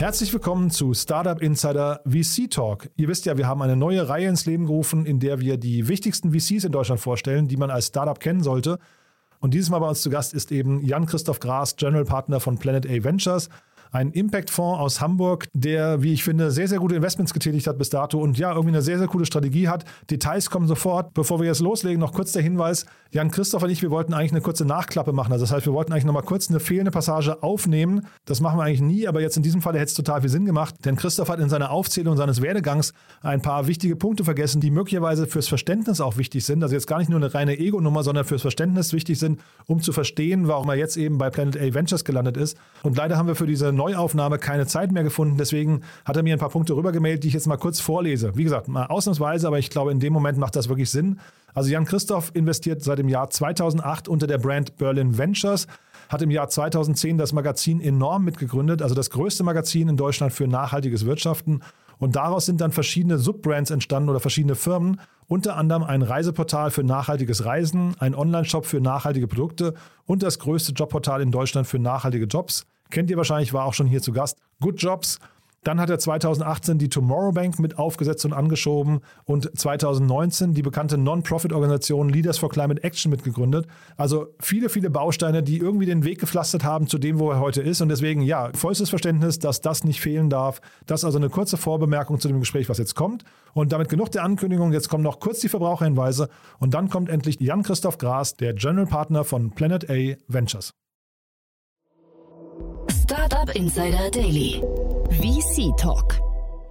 Herzlich willkommen zu Startup Insider VC Talk. Ihr wisst ja, wir haben eine neue Reihe ins Leben gerufen, in der wir die wichtigsten VCs in Deutschland vorstellen, die man als Startup kennen sollte. Und dieses Mal bei uns zu Gast ist eben Jan-Christoph Gras, General Partner von Planet A Ventures ein Impact-Fonds aus Hamburg, der, wie ich finde, sehr, sehr gute Investments getätigt hat bis dato und ja, irgendwie eine sehr, sehr coole Strategie hat. Details kommen sofort. Bevor wir jetzt loslegen, noch kurz der Hinweis. Jan Christoph und ich, wir wollten eigentlich eine kurze Nachklappe machen. Also das heißt, wir wollten eigentlich nochmal kurz eine fehlende Passage aufnehmen. Das machen wir eigentlich nie, aber jetzt in diesem Fall hätte es total viel Sinn gemacht, denn Christoph hat in seiner Aufzählung seines Werdegangs ein paar wichtige Punkte vergessen, die möglicherweise fürs Verständnis auch wichtig sind. Also jetzt gar nicht nur eine reine Ego-Nummer, sondern fürs Verständnis wichtig sind, um zu verstehen, warum er jetzt eben bei Planet A Ventures gelandet ist. Und leider haben wir für diese Neuaufnahme keine Zeit mehr gefunden. Deswegen hat er mir ein paar Punkte rübergemeldet, die ich jetzt mal kurz vorlese. Wie gesagt, mal ausnahmsweise, aber ich glaube, in dem Moment macht das wirklich Sinn. Also Jan Christoph investiert seit dem Jahr 2008 unter der Brand Berlin Ventures hat im Jahr 2010 das Magazin Enorm mitgegründet, also das größte Magazin in Deutschland für nachhaltiges Wirtschaften. Und daraus sind dann verschiedene Subbrands entstanden oder verschiedene Firmen, unter anderem ein Reiseportal für nachhaltiges Reisen, ein Online-Shop für nachhaltige Produkte und das größte Jobportal in Deutschland für nachhaltige Jobs. Kennt ihr wahrscheinlich, war auch schon hier zu Gast. Good Jobs. Dann hat er 2018 die Tomorrow Bank mit aufgesetzt und angeschoben und 2019 die bekannte Non-Profit-Organisation Leaders for Climate Action mitgegründet. Also viele, viele Bausteine, die irgendwie den Weg gepflastert haben zu dem, wo er heute ist. Und deswegen, ja, vollstes Verständnis, dass das nicht fehlen darf. Das ist also eine kurze Vorbemerkung zu dem Gespräch, was jetzt kommt. Und damit genug der Ankündigung. Jetzt kommen noch kurz die Verbraucherhinweise. Und dann kommt endlich Jan-Christoph Gras, der General Partner von Planet A Ventures. Startup Insider Daily. VC Talk.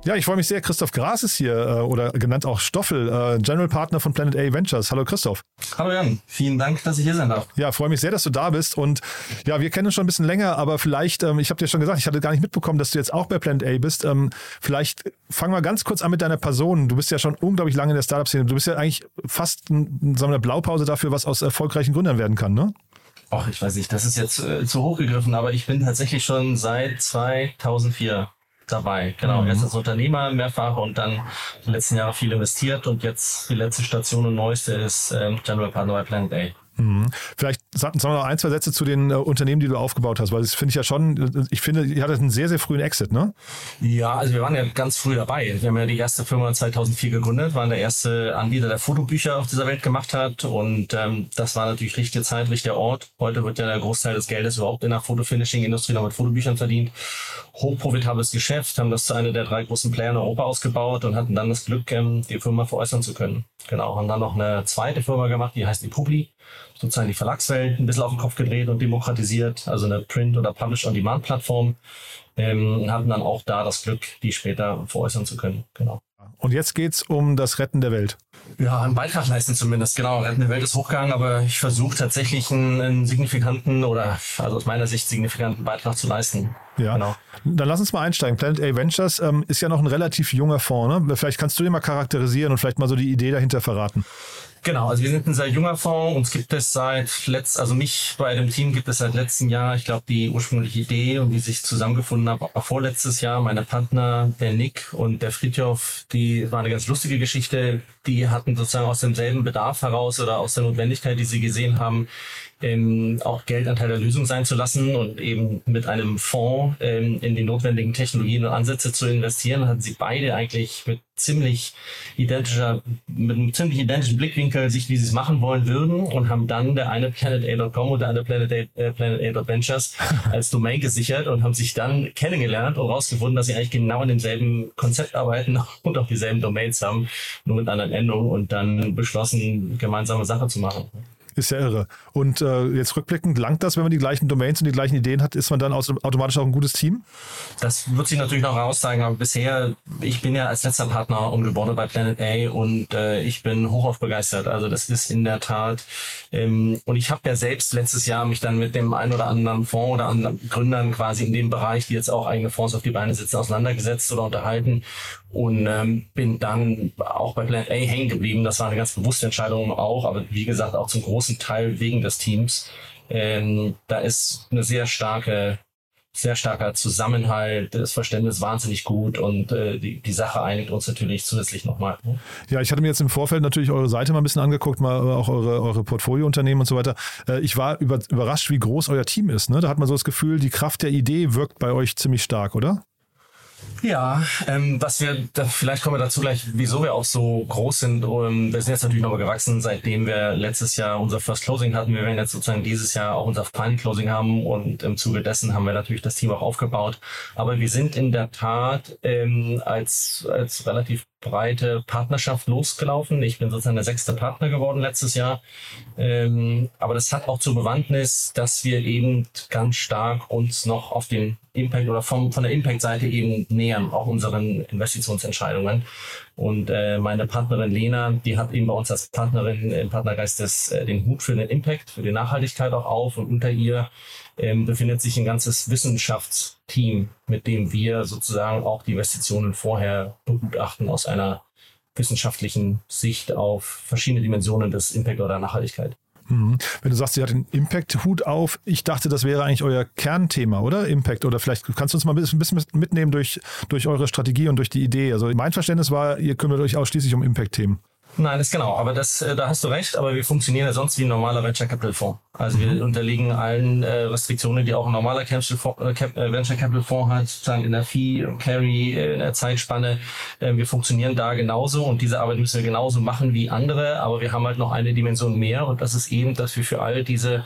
Ja, ich freue mich sehr. Christoph Gras ist hier äh, oder genannt auch Stoffel, äh, General Partner von Planet A Ventures. Hallo Christoph. Hallo Jan, vielen Dank, dass ich hier sein darf. Ja, freue mich sehr, dass du da bist. Und ja, wir kennen uns schon ein bisschen länger, aber vielleicht, ähm, ich habe dir schon gesagt, ich hatte gar nicht mitbekommen, dass du jetzt auch bei Planet A bist. Ähm, vielleicht fangen wir ganz kurz an mit deiner Person. Du bist ja schon unglaublich lange in der Startup-Szene. Du bist ja eigentlich fast wir, eine Blaupause dafür, was aus erfolgreichen Gründern werden kann, ne? Ach, ich weiß nicht, das ist jetzt äh, zu hoch gegriffen, aber ich bin tatsächlich schon seit 2004 dabei. Genau, mhm. erst als Unternehmer mehrfach und dann die letzten Jahre viel investiert und jetzt die letzte Station und neueste ist ähm, General Partner bei Planet A. Mhm. Vielleicht sagen wir noch ein, zwei Sätze zu den äh, Unternehmen, die du aufgebaut hast, weil das finde ich ja schon, ich finde, ihr hattet einen sehr, sehr frühen Exit, ne? Ja, also wir waren ja ganz früh dabei. Wir haben ja die erste Firma 2004 gegründet, waren der erste Anbieter, der Fotobücher auf dieser Welt gemacht hat und ähm, das war natürlich richtige Zeit, richtiger Ort. Heute wird ja der Großteil des Geldes überhaupt in der Fotofinishing-Industrie noch mit Fotobüchern verdient. Hochprofitables Geschäft, haben das zu einer der drei großen Player in Europa ausgebaut und hatten dann das Glück, ähm, die Firma veräußern zu können. Genau, haben dann noch eine zweite Firma gemacht, die heißt die Publi sozusagen die Verlagswelt ein bisschen auf den Kopf gedreht und demokratisiert, also eine Print- oder Publish-on-Demand-Plattform. Ähm, hatten dann auch da das Glück, die später veräußern zu können. Genau. Und jetzt geht's um das Retten der Welt. Ja, einen Beitrag leisten zumindest. Genau, Retten der Welt ist hochgegangen, aber ich versuche tatsächlich einen, einen, signifikanten oder also aus meiner Sicht signifikanten Beitrag zu leisten. Ja, genau. Dann lass uns mal einsteigen. Planet A Ventures ähm, ist ja noch ein relativ junger Fonds. Ne? Vielleicht kannst du den mal charakterisieren und vielleicht mal so die Idee dahinter verraten. Genau, also wir sind ein sehr junger Fonds. Uns gibt es seit letzt, also mich bei dem Team gibt es seit letztem Jahr. Ich glaube, die ursprüngliche Idee und wie sich zusammengefunden hat, war vorletztes Jahr. Meine Partner, der Nick und der Friedhof, die war eine ganz lustige Geschichte. Die hatten sozusagen aus demselben Bedarf heraus oder aus der Notwendigkeit, die sie gesehen haben, ähm, auch Geldanteil der Lösung sein zu lassen und eben mit einem Fonds ähm, in die notwendigen Technologien und Ansätze zu investieren, hatten sie beide eigentlich mit ziemlich identischer, mit einem ziemlich identischen Blickwinkel sich, wie sie es machen wollen würden und haben dann der eine PlanetA.com und der andere Planet A, äh, als Domain gesichert und haben sich dann kennengelernt und rausgefunden, dass sie eigentlich genau in demselben Konzept arbeiten und auch dieselben Domains haben, nur mit anderen Endungen und dann beschlossen, gemeinsame Sache zu machen. Ist ja irre. Und äh, jetzt rückblickend, langt das, wenn man die gleichen Domains und die gleichen Ideen hat, ist man dann automatisch auch ein gutes Team? Das wird sich natürlich noch herauszeigen, aber bisher, ich bin ja als letzter Partner umgebordet bei Planet A und äh, ich bin hochauf begeistert. Also das ist in der Tat, ähm, und ich habe ja selbst letztes Jahr mich dann mit dem einen oder anderen Fonds oder anderen Gründern quasi in dem Bereich, die jetzt auch eigene Fonds auf die Beine setzen, auseinandergesetzt oder unterhalten und ähm, bin dann auch bei Planet A hängen geblieben. Das war eine ganz bewusste Entscheidung auch, aber wie gesagt auch zum großen Teil wegen des Teams. Ähm, da ist eine sehr starke sehr starker Zusammenhalt, das Verständnis wahnsinnig gut und äh, die, die Sache einigt uns natürlich zusätzlich nochmal. Ne? Ja, ich hatte mir jetzt im Vorfeld natürlich eure Seite mal ein bisschen angeguckt, mal auch eure, eure Portfoliounternehmen und so weiter. Äh, ich war über, überrascht, wie groß euer Team ist. Ne? Da hat man so das Gefühl, die Kraft der Idee wirkt bei euch ziemlich stark, oder? Ja, ähm, was wir, da, vielleicht kommen wir dazu gleich, wieso wir auch so groß sind. Um, ähm, wir sind jetzt natürlich nochmal gewachsen, seitdem wir letztes Jahr unser First Closing hatten. Wir werden jetzt sozusagen dieses Jahr auch unser Final Closing haben und im Zuge dessen haben wir natürlich das Team auch aufgebaut. Aber wir sind in der Tat ähm, als, als relativ breite Partnerschaft losgelaufen. Ich bin sozusagen der sechste Partner geworden letztes Jahr. Ähm, aber das hat auch zur Bewandtnis, dass wir eben ganz stark uns noch auf den Impact oder vom, von der Impact-Seite eben nähern, auch unseren Investitionsentscheidungen. Und äh, meine Partnerin Lena, die hat eben bei uns als Partnerin im Partnergeist des, äh, den Hut für den Impact, für die Nachhaltigkeit auch auf. Und unter ihr ähm, befindet sich ein ganzes Wissenschaftsteam, mit dem wir sozusagen auch die Investitionen vorher begutachten aus einer wissenschaftlichen Sicht auf verschiedene Dimensionen des Impact oder Nachhaltigkeit. Mhm. Wenn du sagst, sie hat den Impact-Hut auf, ich dachte, das wäre eigentlich euer Kernthema, oder? Impact. Oder vielleicht kannst du uns mal ein bisschen mitnehmen durch, durch eure Strategie und durch die Idee. Also mein Verständnis war, ihr kümmert euch ausschließlich um Impact-Themen. Nein, das ist genau. Aber das, äh, da hast du recht. Aber wir funktionieren ja sonst wie ein normaler Venture Capital Fonds. Also mhm. wir unterliegen allen äh, Restriktionen, die auch ein normaler äh, äh, Venture Capital Fonds hat, sozusagen in der Fee, Carry, in der Zeitspanne. Äh, wir funktionieren da genauso und diese Arbeit müssen wir genauso machen wie andere. Aber wir haben halt noch eine Dimension mehr und das ist eben, dass wir für all diese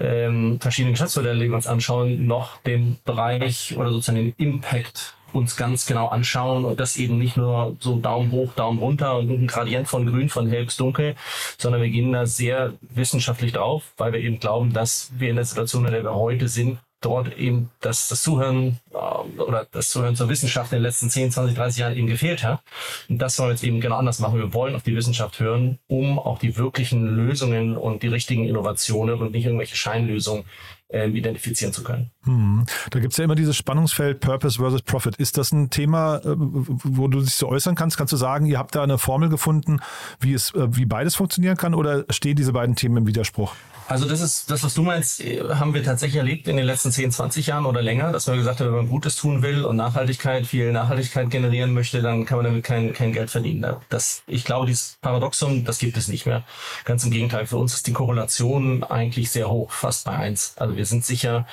ähm, verschiedenen Geschäftsmodelle, die wir uns anschauen, noch den Bereich oder sozusagen den Impact uns ganz genau anschauen und das eben nicht nur so Daumen hoch, Daumen runter und ein Gradient von grün, von hell bis dunkel, sondern wir gehen da sehr wissenschaftlich drauf, weil wir eben glauben, dass wir in der Situation, in der wir heute sind, dort eben das, das Zuhören äh, oder das Zuhören zur Wissenschaft in den letzten 10, 20, 30 Jahren eben gefehlt hat. Und das wollen wir jetzt eben genau anders machen. Wir wollen auf die Wissenschaft hören, um auch die wirklichen Lösungen und die richtigen Innovationen und nicht irgendwelche Scheinlösungen äh, identifizieren zu können. Hm. Da gibt es ja immer dieses Spannungsfeld Purpose versus Profit. Ist das ein Thema, äh, wo du dich so äußern kannst? Kannst du sagen, ihr habt da eine Formel gefunden, wie es, äh, wie beides funktionieren kann oder stehen diese beiden Themen im Widerspruch? Also das ist das, was du meinst, haben wir tatsächlich erlebt in den letzten 10, 20 Jahren oder länger, dass wir gesagt haben, wenn man Gutes tun will und Nachhaltigkeit, viel Nachhaltigkeit generieren möchte, dann kann man damit kein, kein Geld verdienen. Das, ich glaube, dieses Paradoxum, das gibt es nicht mehr. Ganz im Gegenteil, für uns ist die Korrelation eigentlich sehr hoch, fast bei eins. Also wir sind sicher,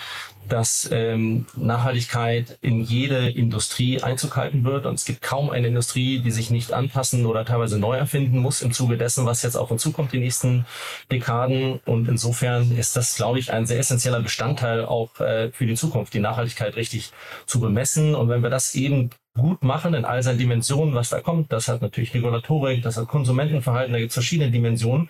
dass ähm, Nachhaltigkeit in jede Industrie Einzug halten wird. Und es gibt kaum eine Industrie, die sich nicht anpassen oder teilweise neu erfinden muss im Zuge dessen, was jetzt auf uns zukommt die nächsten Dekaden. Und insofern ist das, glaube ich, ein sehr essentieller Bestandteil auch äh, für die Zukunft, die Nachhaltigkeit richtig zu bemessen. Und wenn wir das eben gut machen in all seinen Dimensionen, was da kommt, das hat natürlich Regulatorik, das hat Konsumentenverhalten, da gibt es verschiedene Dimensionen.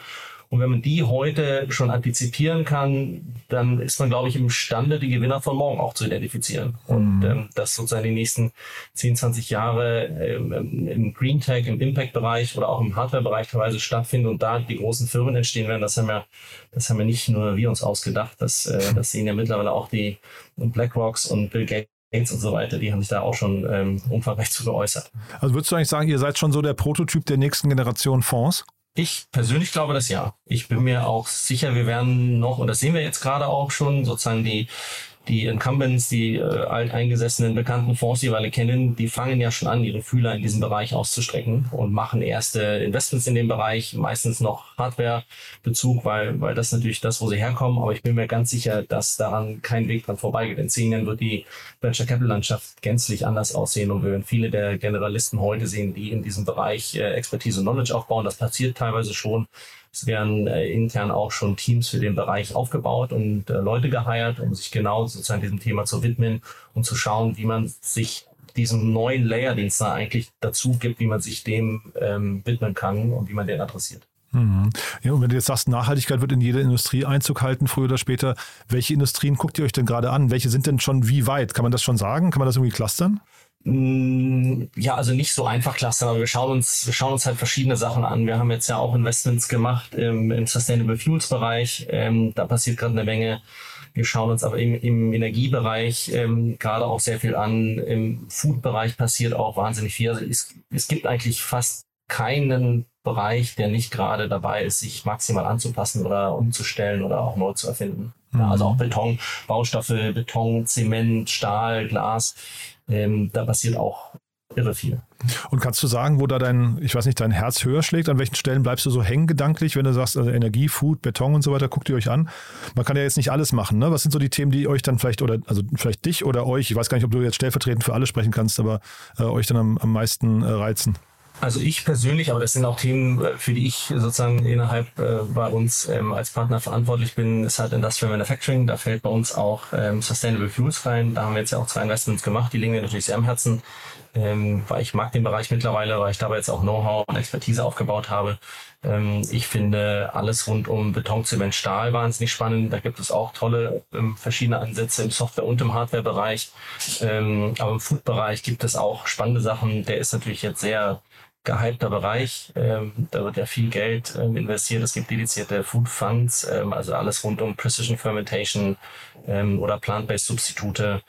Und wenn man die heute schon antizipieren kann, dann ist man, glaube ich, imstande, die Gewinner von morgen auch zu identifizieren. Und mhm. ähm, das sozusagen die nächsten 10, 20 Jahre ähm, im Green Tech, im Impact-Bereich oder auch im Hardware-Bereich teilweise stattfinden und da die großen Firmen entstehen werden, das haben wir, das haben wir nicht nur wir uns ausgedacht. Das, äh, das sehen ja mittlerweile auch die BlackRocks und Bill Gates und so weiter, die haben sich da auch schon ähm, umfangreich zu geäußert. Also würdest du eigentlich sagen, ihr seid schon so der Prototyp der nächsten Generation Fonds? Ich persönlich glaube das ja. Ich bin mir auch sicher, wir werden noch, und das sehen wir jetzt gerade auch schon, sozusagen die die Incumbents, die äh, alteingesessenen bekannten Fonds, die wir alle kennen, die fangen ja schon an, ihre Fühler in diesem Bereich auszustrecken und machen erste Investments in dem Bereich, meistens noch Hardware-Bezug, weil, weil das natürlich das, wo sie herkommen. Aber ich bin mir ganz sicher, dass daran kein Weg dran vorbeigeht. In zehn Jahren wird die Venture Capital Landschaft gänzlich anders aussehen und wir werden viele der Generalisten heute sehen, die in diesem Bereich äh, Expertise und Knowledge aufbauen. Das passiert teilweise schon. Es werden äh, intern auch schon Teams für den Bereich aufgebaut und äh, Leute geheiert, um sich genau sozusagen diesem Thema zu widmen und zu schauen, wie man sich diesem neuen Layer, den es da eigentlich dazu gibt, wie man sich dem ähm, widmen kann und wie man den adressiert. Mhm. Ja, und wenn du jetzt sagst, Nachhaltigkeit wird in jede Industrie Einzug halten, früher oder später, welche Industrien guckt ihr euch denn gerade an? Welche sind denn schon wie weit? Kann man das schon sagen? Kann man das irgendwie clustern? Mm, ja, also nicht so einfach clustern, aber wir schauen uns, wir schauen uns halt verschiedene Sachen an. Wir haben jetzt ja auch Investments gemacht im, im Sustainable Fuels Bereich. Ähm, da passiert gerade eine Menge. Wir schauen uns aber im, im Energiebereich ähm, gerade auch sehr viel an. Im Food-Bereich passiert auch wahnsinnig viel. Also es, es gibt eigentlich fast keinen Bereich, der nicht gerade dabei ist, sich maximal anzupassen oder umzustellen oder auch neu zu erfinden. Mhm. Ja, also auch Beton, Baustoffe, Beton, Zement, Stahl, Glas. Ähm, da passiert auch irre viel. Und kannst du sagen, wo da dein, ich weiß nicht, dein Herz höher schlägt? An welchen Stellen bleibst du so hängen gedanklich, wenn du sagst, also Energie, Food, Beton und so weiter, guckt ihr euch an? Man kann ja jetzt nicht alles machen, ne? Was sind so die Themen, die euch dann vielleicht, oder also vielleicht dich oder euch, ich weiß gar nicht, ob du jetzt stellvertretend für alle sprechen kannst, aber äh, euch dann am, am meisten äh, reizen? Also ich persönlich, aber das sind auch Themen, äh, für die ich sozusagen innerhalb äh, bei uns ähm, als Partner verantwortlich bin, ist halt Industrial Manufacturing. Da fällt bei uns auch ähm, Sustainable Fuels rein. Da haben wir jetzt ja auch zwei Investments gemacht, die liegen mir natürlich sehr am Herzen, ähm, weil ich mag den Bereich mittlerweile, weil ich dabei jetzt auch Know-how und Expertise aufgebaut habe. Ähm, ich finde alles rund um Beton, Zement, Stahl wahnsinnig spannend. Da gibt es auch tolle ähm, verschiedene Ansätze im Software- und im Hardware-Bereich. Ähm, aber im Food-Bereich gibt es auch spannende Sachen. Der ist natürlich jetzt sehr gehypter Bereich. Ähm, da wird ja viel Geld ähm, investiert. Es gibt dedizierte Food Funds, ähm, also alles rund um Precision Fermentation ähm, oder Plant-Based Substitute.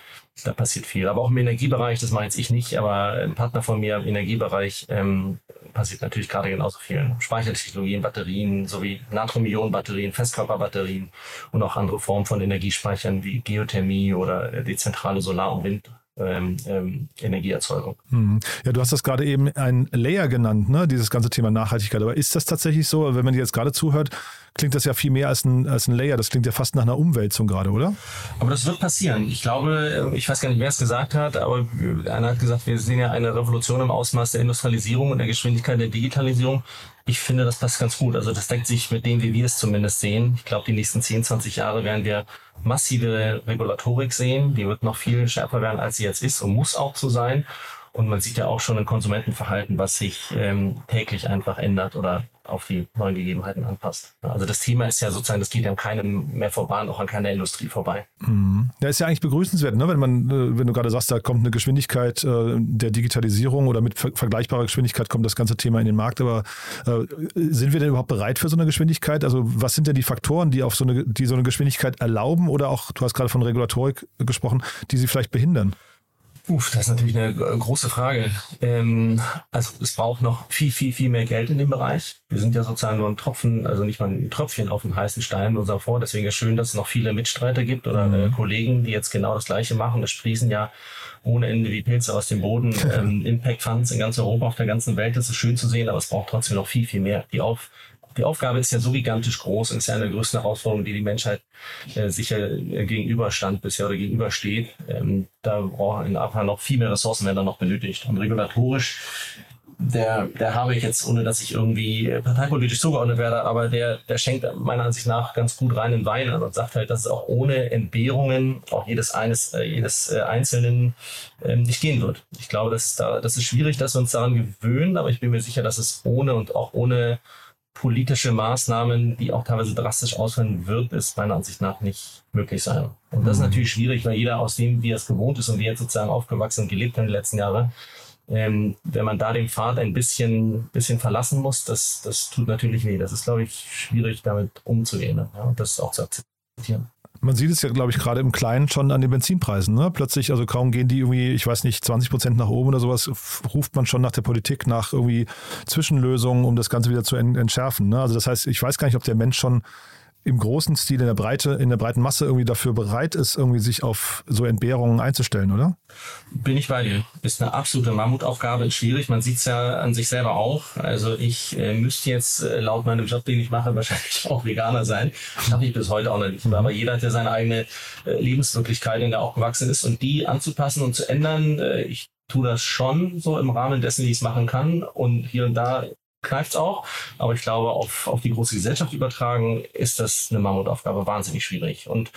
Da passiert viel. Aber auch im Energiebereich, das mache jetzt ich nicht, aber ein Partner von mir im Energiebereich ähm, passiert natürlich gerade genauso viel. Speichertechnologien, Batterien sowie Natrium-Ionen-Batterien, Festkörperbatterien und auch andere Formen von Energiespeichern wie Geothermie oder dezentrale Solar- und Wind ähm, ähm, Energieerzeugung. Mhm. Ja, du hast das gerade eben ein Layer genannt, ne? dieses ganze Thema Nachhaltigkeit. Aber ist das tatsächlich so, wenn man dir jetzt gerade zuhört, klingt das ja viel mehr als ein, als ein Layer. Das klingt ja fast nach einer Umwälzung gerade, oder? Aber das wird passieren. Ich glaube, ich weiß gar nicht, wer es gesagt hat, aber einer hat gesagt, wir sehen ja eine Revolution im Ausmaß der Industrialisierung und der Geschwindigkeit der Digitalisierung. Ich finde, das passt ganz gut. Also das deckt sich mit dem, wie wir es zumindest sehen. Ich glaube, die nächsten 10, 20 Jahre werden wir massive Regulatorik sehen. Die wird noch viel schärfer werden, als sie jetzt ist und muss auch so sein. Und man sieht ja auch schon ein Konsumentenverhalten, was sich ähm, täglich einfach ändert oder auf die neuen Gegebenheiten anpasst. Also das Thema ist ja sozusagen, das geht ja an keinem mehr vorbei und auch an keiner Industrie vorbei. Mhm. Ja, ist ja eigentlich begrüßenswert, ne? wenn man, äh, wenn du gerade sagst, da kommt eine Geschwindigkeit äh, der Digitalisierung oder mit ver vergleichbarer Geschwindigkeit kommt das ganze Thema in den Markt. Aber äh, sind wir denn überhaupt bereit für so eine Geschwindigkeit? Also was sind denn die Faktoren, die auf so eine, die so eine Geschwindigkeit erlauben oder auch, du hast gerade von Regulatorik gesprochen, die sie vielleicht behindern? Uff, das ist natürlich eine große Frage. Ähm, also es braucht noch viel, viel, viel mehr Geld in dem Bereich. Wir sind ja sozusagen nur ein Tropfen, also nicht mal ein Tröpfchen auf dem heißen Stein in unserem Fonds. Deswegen ist es schön, dass es noch viele Mitstreiter gibt oder äh, Kollegen, die jetzt genau das Gleiche machen. Es sprießen ja ohne Ende wie Pilze aus dem Boden. Ähm, Impact Funds in ganz Europa, auf der ganzen Welt. Das ist schön zu sehen, aber es braucht trotzdem noch viel, viel mehr. Die auf die Aufgabe ist ja so gigantisch groß ist ja eine der größten Herausforderungen, die die Menschheit äh, sicher äh, gegenüberstand bisher oder gegenübersteht. Ähm, da brauchen in Afrika noch viel mehr Ressourcen werden da noch benötigt. Und regulatorisch der, der habe ich jetzt, ohne dass ich irgendwie parteipolitisch zugeordnet werde, aber der, der schenkt meiner Ansicht nach ganz gut rein in Wein und sagt halt, dass es auch ohne Entbehrungen, auch jedes eines, äh, jedes äh, Einzelnen ähm, nicht gehen wird. Ich glaube, dass da, das ist schwierig, dass wir uns daran gewöhnen, aber ich bin mir sicher, dass es ohne und auch ohne politische Maßnahmen, die auch teilweise drastisch ausfallen wird, ist meiner Ansicht nach nicht möglich sein. Und das ist mhm. natürlich schwierig, weil jeder aus dem, wie er es gewohnt ist und wie er sozusagen aufgewachsen und gelebt hat in den letzten Jahren, ähm, wenn man da den Pfad ein bisschen, bisschen verlassen muss, das, das tut natürlich weh. Das ist, glaube ich, schwierig, damit umzugehen ne? ja, und das auch zu akzeptieren. Man sieht es ja, glaube ich, gerade im Kleinen schon an den Benzinpreisen. Ne? Plötzlich, also kaum gehen die irgendwie, ich weiß nicht, 20 Prozent nach oben oder sowas, ruft man schon nach der Politik nach irgendwie Zwischenlösungen, um das Ganze wieder zu entschärfen. Ne? Also das heißt, ich weiß gar nicht, ob der Mensch schon im großen Stil, in der Breite, in der breiten Masse irgendwie dafür bereit ist, irgendwie sich auf so Entbehrungen einzustellen, oder? Bin ich bei dir. Ist eine absolute Mammutaufgabe, ist schwierig. Man sieht es ja an sich selber auch. Also ich äh, müsste jetzt äh, laut meinem Job, den ich mache, wahrscheinlich auch Veganer sein. Schaffe ich bis heute auch noch nicht. Mhm. Aber jeder hat ja seine eigene äh, Lebenswirklichkeit, in der auch gewachsen ist. Und die anzupassen und zu ändern, äh, ich tue das schon so im Rahmen dessen, wie ich es machen kann. Und hier und da kneift auch. Aber ich glaube, auf, auf die große Gesellschaft übertragen ist das eine Mammutaufgabe wahnsinnig schwierig. Und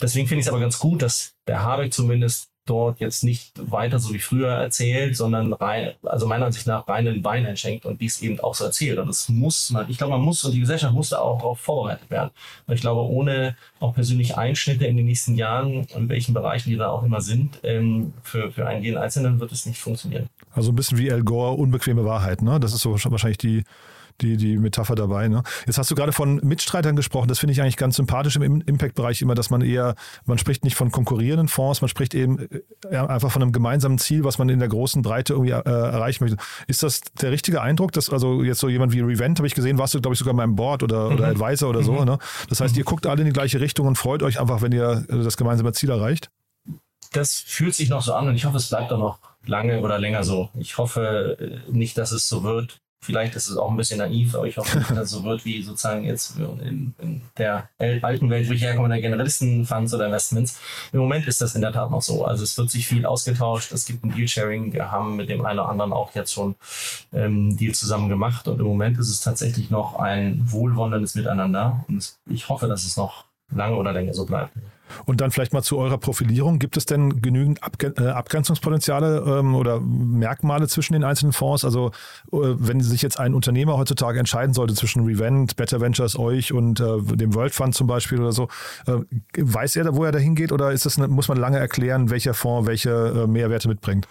deswegen finde ich es aber ganz gut, dass der Habeck zumindest dort jetzt nicht weiter so wie früher erzählt, sondern rein, also meiner Ansicht nach reinen Wein einschenkt und dies eben auch so erzählt. Und das muss man, ich glaube, man muss und die Gesellschaft muss da auch darauf vorbereitet werden. Und ich glaube, ohne auch persönliche Einschnitte in den nächsten Jahren, in welchen Bereichen die da auch immer sind, ähm, für, für einen jeden Einzelnen wird es nicht funktionieren. Also ein bisschen wie Al Gore, unbequeme Wahrheit, ne? Das ist so wahrscheinlich die, die, die Metapher dabei. Ne? Jetzt hast du gerade von Mitstreitern gesprochen. Das finde ich eigentlich ganz sympathisch im Impact-Bereich immer, dass man eher, man spricht nicht von konkurrierenden Fonds, man spricht eben äh, einfach von einem gemeinsamen Ziel, was man in der großen Breite irgendwie äh, erreichen möchte. Ist das der richtige Eindruck? Dass also jetzt so jemand wie Revent, habe ich gesehen, warst du, glaube ich, sogar im Board oder, mhm. oder Advisor oder so. Mhm. Ne? Das heißt, ihr guckt alle in die gleiche Richtung und freut euch einfach, wenn ihr äh, das gemeinsame Ziel erreicht? Das fühlt sich noch so an und ich hoffe, es bleibt auch noch lange oder länger so. Ich hoffe äh, nicht, dass es so wird, Vielleicht ist es auch ein bisschen naiv, aber ich hoffe nicht, dass es so wird wie sozusagen jetzt in, in der alten Welt, wo ich herkomme, der Generalisten-Funds oder Investments. Im Moment ist das in der Tat noch so. Also es wird sich viel ausgetauscht. Es gibt ein Deal-Sharing. Wir haben mit dem einen oder anderen auch jetzt schon ähm, Deal zusammen gemacht. Und im Moment ist es tatsächlich noch ein wohlwollendes Miteinander. Und ich hoffe, dass es noch lange oder länger so bleibt. Und dann vielleicht mal zu eurer Profilierung. Gibt es denn genügend äh, Abgrenzungspotenziale ähm, oder Merkmale zwischen den einzelnen Fonds? Also äh, wenn sich jetzt ein Unternehmer heutzutage entscheiden sollte zwischen Revent, Better Ventures, euch und äh, dem World Fund zum Beispiel oder so, weiß er, da, wo er da hingeht oder ist das muss man lange erklären, welcher Fonds welche Mehrwerte mitbringt?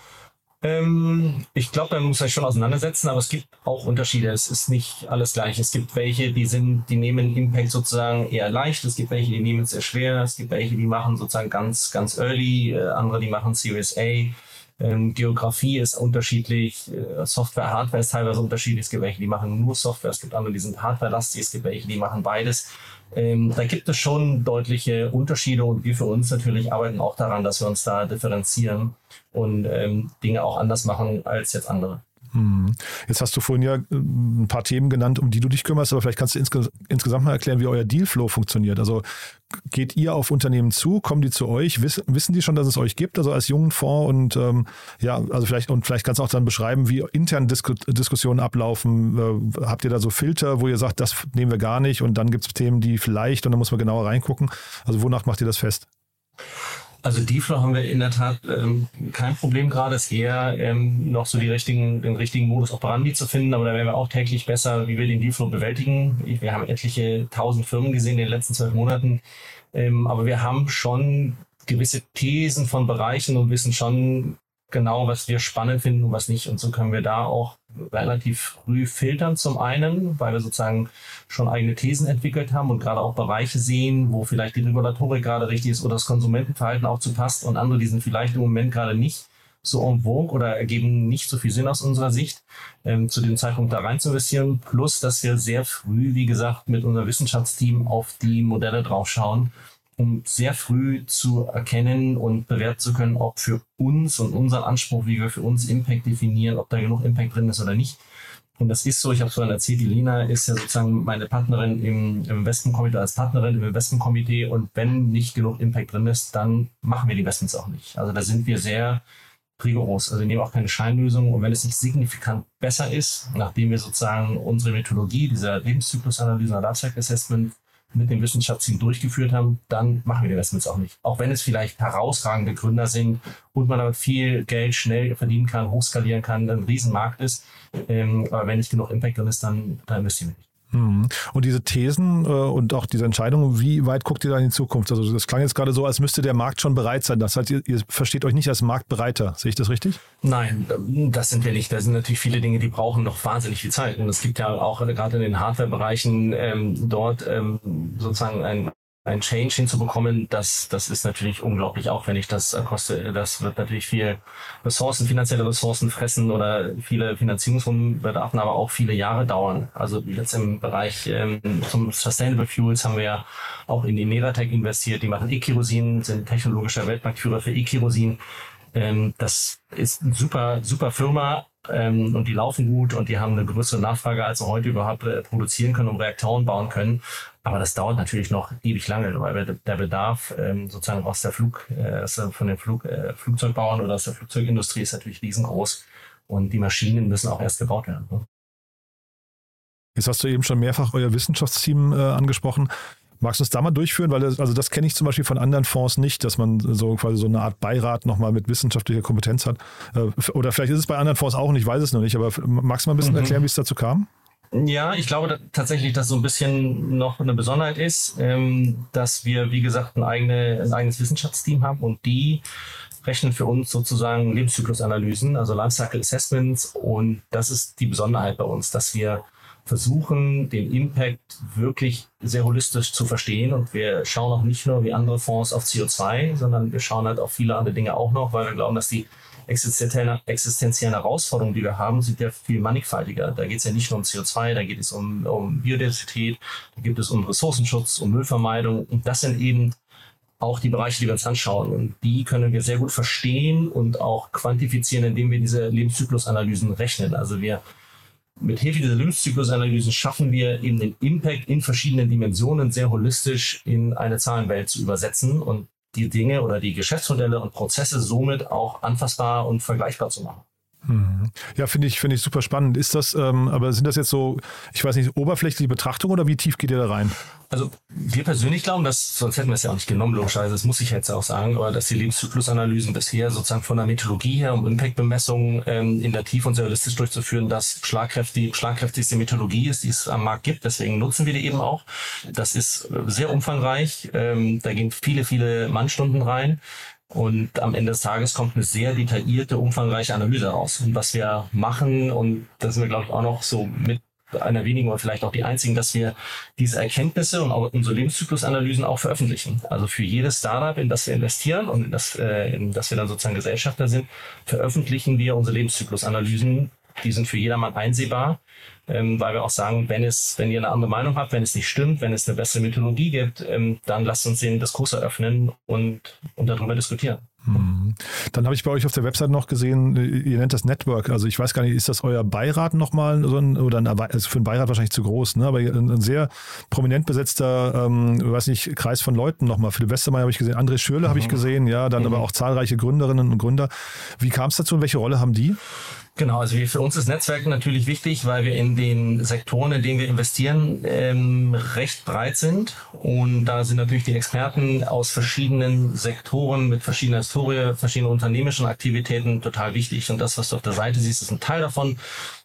Ähm, ich glaube, man muss sich schon auseinandersetzen, aber es gibt auch Unterschiede. Es ist nicht alles gleich. Es gibt welche, die sind, die nehmen Impact sozusagen eher leicht. Es gibt welche, die nehmen es sehr schwer. Es gibt welche, die machen sozusagen ganz, ganz early. Äh, andere, die machen Series A. Ähm, Geografie ist unterschiedlich, äh, Software, Hardware ist teilweise unterschiedlich. Es gibt welche, die machen nur Software, es gibt andere, die sind Hardware-lastig, es gibt welche, die machen beides. Ähm, da gibt es schon deutliche Unterschiede und wir für uns natürlich arbeiten auch daran, dass wir uns da differenzieren und ähm, Dinge auch anders machen als jetzt andere. Hm. Jetzt hast du vorhin ja äh, ein paar Themen genannt, um die du dich kümmerst, aber vielleicht kannst du insges insgesamt mal erklären, wie euer Dealflow funktioniert. Also geht ihr auf Unternehmen zu, kommen die zu euch, wiss, wissen die schon, dass es euch gibt, also als jungen Fonds und ähm, ja, also vielleicht und vielleicht kannst du auch dann beschreiben, wie intern Disku Diskussionen ablaufen. Äh, habt ihr da so Filter, wo ihr sagt, das nehmen wir gar nicht und dann gibt es Themen, die vielleicht und dann muss man genauer reingucken. Also wonach macht ihr das fest? Also Dealflow haben wir in der Tat ähm, kein Problem gerade. Es ist eher ähm, noch so die richtigen, den richtigen Modus operandi zu finden, aber da werden wir auch täglich besser, wie wir den Dealflow bewältigen. Wir haben etliche tausend Firmen gesehen in den letzten zwölf Monaten, ähm, aber wir haben schon gewisse Thesen von Bereichen und wissen schon, genau, was wir spannend finden und was nicht. Und so können wir da auch relativ früh filtern zum einen, weil wir sozusagen schon eigene Thesen entwickelt haben und gerade auch Bereiche sehen, wo vielleicht die Regulatorik gerade richtig ist oder das Konsumentenverhalten auch zu passt und andere, die sind vielleicht im Moment gerade nicht so en vogue oder ergeben nicht so viel Sinn aus unserer Sicht, ähm, zu dem Zeitpunkt da rein zu investieren. Plus, dass wir sehr früh, wie gesagt, mit unserem Wissenschaftsteam auf die Modelle draufschauen um sehr früh zu erkennen und bewerten zu können, ob für uns und unser Anspruch, wie wir für uns Impact definieren, ob da genug Impact drin ist oder nicht. Und das ist so, ich habe es vorhin erzählt, die Lena ist ja sozusagen meine Partnerin im, im Investmentkomitee als Partnerin im Investmentkomitee und wenn nicht genug Impact drin ist, dann machen wir die Investments auch nicht. Also da sind wir sehr rigoros. Also wir nehmen auch keine Scheinlösung und wenn es nicht signifikant besser ist, nachdem wir sozusagen unsere Methodologie, dieser Lebenszyklusanalyse, Lifecycle Assessment mit dem Wissenschaftsteam durchgeführt haben, dann machen wir die Investments auch nicht. Auch wenn es vielleicht herausragende Gründer sind und man damit viel Geld schnell verdienen kann, hochskalieren kann, ein Riesenmarkt ist. Ähm, aber wenn nicht genug Impact drin ist, dann, dann investieren wir nicht. Mhm. Und diese Thesen äh, und auch diese Entscheidungen, wie weit guckt ihr da in die Zukunft? Also das klang jetzt gerade so, als müsste der Markt schon bereit sein. Das heißt, ihr, ihr versteht euch nicht als Marktbereiter. Sehe ich das richtig? Nein, das sind wir nicht. Da sind natürlich viele Dinge, die brauchen noch wahnsinnig viel Zeit. Und es gibt ja auch gerade in den Hardware-Bereichen ähm, dort ähm, sozusagen ein ein Change hinzubekommen, das, das ist natürlich unglaublich aufwendig. Das kostet, das wird natürlich viel Ressourcen, finanzielle Ressourcen fressen oder viele Finanzierungsrunden bedarfen aber auch viele Jahre dauern. Also jetzt im Bereich ähm, zum Sustainable Fuels haben wir ja auch in die Neratec investiert. Die machen E-Kerosin, sind technologischer Weltmarktführer für E-Kerosin. Ähm, das ist eine super, super Firma, ähm, und die laufen gut und die haben eine größere Nachfrage, als sie heute überhaupt äh, produzieren können und Reaktoren bauen können. Aber das dauert natürlich noch ewig lange, weil der Bedarf ähm, sozusagen aus der Flug, äh, von den Flug, äh, Flugzeugbauern oder aus der Flugzeugindustrie ist natürlich riesengroß und die Maschinen müssen auch erst gebaut werden. Ne? Jetzt hast du eben schon mehrfach euer Wissenschaftsteam äh, angesprochen. Magst du es da mal durchführen? Weil das, also das kenne ich zum Beispiel von anderen Fonds nicht, dass man so quasi so eine Art Beirat nochmal mit wissenschaftlicher Kompetenz hat. Äh, oder vielleicht ist es bei anderen Fonds auch und ich weiß es noch nicht, aber magst du mal ein bisschen mhm. erklären, wie es dazu kam? Ja, ich glaube tatsächlich, dass so ein bisschen noch eine Besonderheit ist, ähm, dass wir, wie gesagt, ein, eigene, ein eigenes Wissenschaftsteam haben und die rechnen für uns sozusagen Lebenszyklusanalysen, also Lifecycle Assessments. Und das ist die Besonderheit bei uns, dass wir versuchen, den Impact wirklich sehr holistisch zu verstehen. Und wir schauen auch nicht nur wie andere Fonds auf CO2, sondern wir schauen halt auf viele andere Dinge auch noch, weil wir glauben, dass die existenziellen, Herausforderungen, die wir haben, sind ja viel mannigfaltiger. Da geht es ja nicht nur um CO2, da geht es um, um Biodiversität, da geht es um Ressourcenschutz, um Müllvermeidung. Und das sind eben auch die Bereiche, die wir uns anschauen. Und die können wir sehr gut verstehen und auch quantifizieren, indem wir diese Lebenszyklusanalysen rechnen. Also wir mit Hilfe dieser Lebenszyklusanalysen schaffen wir eben den Impact in verschiedenen Dimensionen sehr holistisch in eine Zahlenwelt zu übersetzen und die Dinge oder die Geschäftsmodelle und Prozesse somit auch anfassbar und vergleichbar zu machen. Mhm. Ja, finde ich, finde ich super spannend. Ist das, ähm, aber sind das jetzt so, ich weiß nicht, oberflächliche Betrachtung oder wie tief geht ihr da rein? Also wir persönlich glauben, dass, sonst hätten wir es ja auch nicht genommen, logischerweise, das muss ich jetzt auch sagen, aber dass die Lebenszyklusanalysen bisher sozusagen von der Methodologie her, um Impactbemessungen ähm, in der Tiefe und realistisch durchzuführen, das schlagkräftig, schlagkräftigste Methodologie ist, die es am Markt gibt. Deswegen nutzen wir die eben auch. Das ist sehr umfangreich. Ähm, da gehen viele, viele Mannstunden rein. Und am Ende des Tages kommt eine sehr detaillierte, umfangreiche Analyse raus. Und was wir machen, und da sind wir, glaube ich, auch noch so mit einer wenigen oder vielleicht auch die einzigen, dass wir diese Erkenntnisse und auch unsere Lebenszyklusanalysen auch veröffentlichen. Also für jedes Startup, in das wir investieren und in das, äh, in das wir dann sozusagen Gesellschafter sind, veröffentlichen wir unsere Lebenszyklusanalysen. Die sind für jedermann einsehbar ähm, weil wir auch sagen, wenn es, wenn ihr eine andere Meinung habt, wenn es nicht stimmt, wenn es eine bessere Mythologie gibt, ähm, dann lasst uns den Diskurs eröffnen und, und darüber diskutieren. Mhm. Dann habe ich bei euch auf der Website noch gesehen, ihr nennt das Network. Also ich weiß gar nicht, ist das euer Beirat nochmal so ein, oder ein, also für einen Beirat wahrscheinlich zu groß, ne? aber ein, ein sehr prominent besetzter, ähm, weiß nicht, Kreis von Leuten nochmal. Philipp Westermeier habe ich gesehen, André Schürle mhm. habe ich gesehen, ja, dann mhm. aber auch zahlreiche Gründerinnen und Gründer. Wie kam es dazu und welche Rolle haben die? Genau, also für uns ist Netzwerk natürlich wichtig, weil wir in den Sektoren, in denen wir investieren, ähm, recht breit sind. Und da sind natürlich die Experten aus verschiedenen Sektoren mit verschiedener Historie, verschiedenen unternehmerischen Aktivitäten total wichtig. Und das, was du auf der Seite siehst, ist ein Teil davon.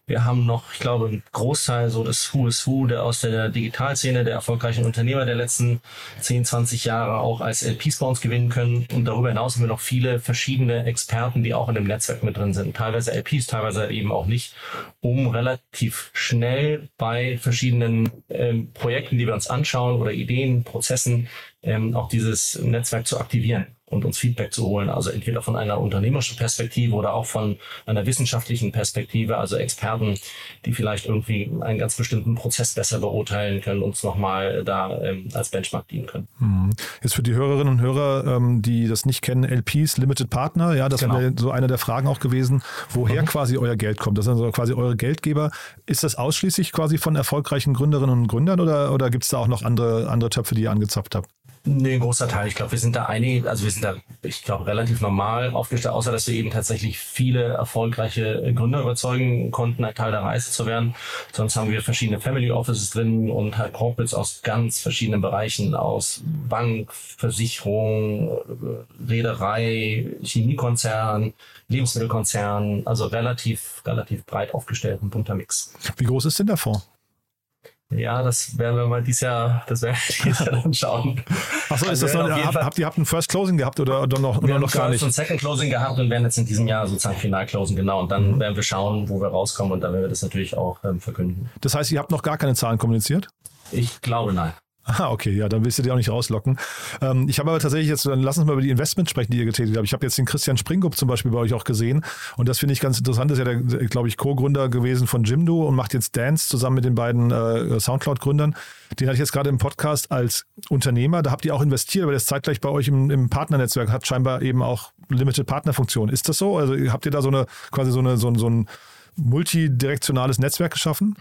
Wir haben noch, ich glaube, einen Großteil so des Who is Who der aus der Digitalszene, der erfolgreichen Unternehmer der letzten 10, 20 Jahre auch als LPs bei uns gewinnen können. Und darüber hinaus haben wir noch viele verschiedene Experten, die auch in dem Netzwerk mit drin sind. Teilweise LPs, teilweise eben auch nicht, um relativ schnell bei verschiedenen ähm, Projekten, die wir uns anschauen oder Ideen, Prozessen, ähm, auch dieses Netzwerk zu aktivieren und uns Feedback zu holen. Also entweder von einer unternehmerischen Perspektive oder auch von einer wissenschaftlichen Perspektive, also Experten, die vielleicht irgendwie einen ganz bestimmten Prozess besser beurteilen können, uns nochmal da ähm, als Benchmark dienen können. Mhm. Jetzt für die Hörerinnen und Hörer, ähm, die das nicht kennen, LPs, Limited Partner, ja, das genau. wäre so eine der Fragen auch gewesen, woher mhm. quasi euer Geld kommt. Das sind also quasi eure Geldgeber. Ist das ausschließlich quasi von erfolgreichen Gründerinnen und Gründern oder, oder gibt es da auch noch andere, andere Töpfe, die ihr angezapft habt? Nee, ein großer Teil. Ich glaube, wir sind da einige, also wir sind da, ich glaube, relativ normal aufgestellt, außer dass wir eben tatsächlich viele erfolgreiche Gründer überzeugen konnten, ein Teil der Reise zu werden. Sonst haben wir verschiedene Family Offices drin und halt Corporates aus ganz verschiedenen Bereichen, aus Bank, Versicherung, Reederei, Chemiekonzern, Lebensmittelkonzern, also relativ, relativ breit aufgestellt, ein bunter Mix. Wie groß ist denn der Fonds? Ja, das werden wir mal dieses Jahr, das werden wir dieses Jahr dann schauen. Achso, ist also das noch, habt, habt ihr habt ein First Closing gehabt oder, oder noch, wir oder noch gar nicht? Wir haben ein Second Closing gehabt und werden jetzt in diesem Jahr sozusagen Final Closing, genau. Und dann mhm. werden wir schauen, wo wir rauskommen und dann werden wir das natürlich auch ähm, verkünden. Das heißt, ihr habt noch gar keine Zahlen kommuniziert? Ich glaube, nein. Ah, okay, ja, dann willst du dir auch nicht rauslocken. Ähm, ich habe aber tatsächlich jetzt, dann lass uns mal über die Investments sprechen, die ihr getätigt habt. Ich habe jetzt den Christian Springup zum Beispiel bei euch auch gesehen und das finde ich ganz interessant. Das ist ja der, glaube ich, Co-Gründer gewesen von Jimdo und macht jetzt Dance zusammen mit den beiden äh, Soundcloud-Gründern. Den hatte ich jetzt gerade im Podcast als Unternehmer. Da habt ihr auch investiert, weil das zeitgleich bei euch im, im Partnernetzwerk hat scheinbar eben auch Limited Partner-Funktion. Ist das so? Also habt ihr da so eine quasi so eine so, so ein multidirektionales Netzwerk geschaffen?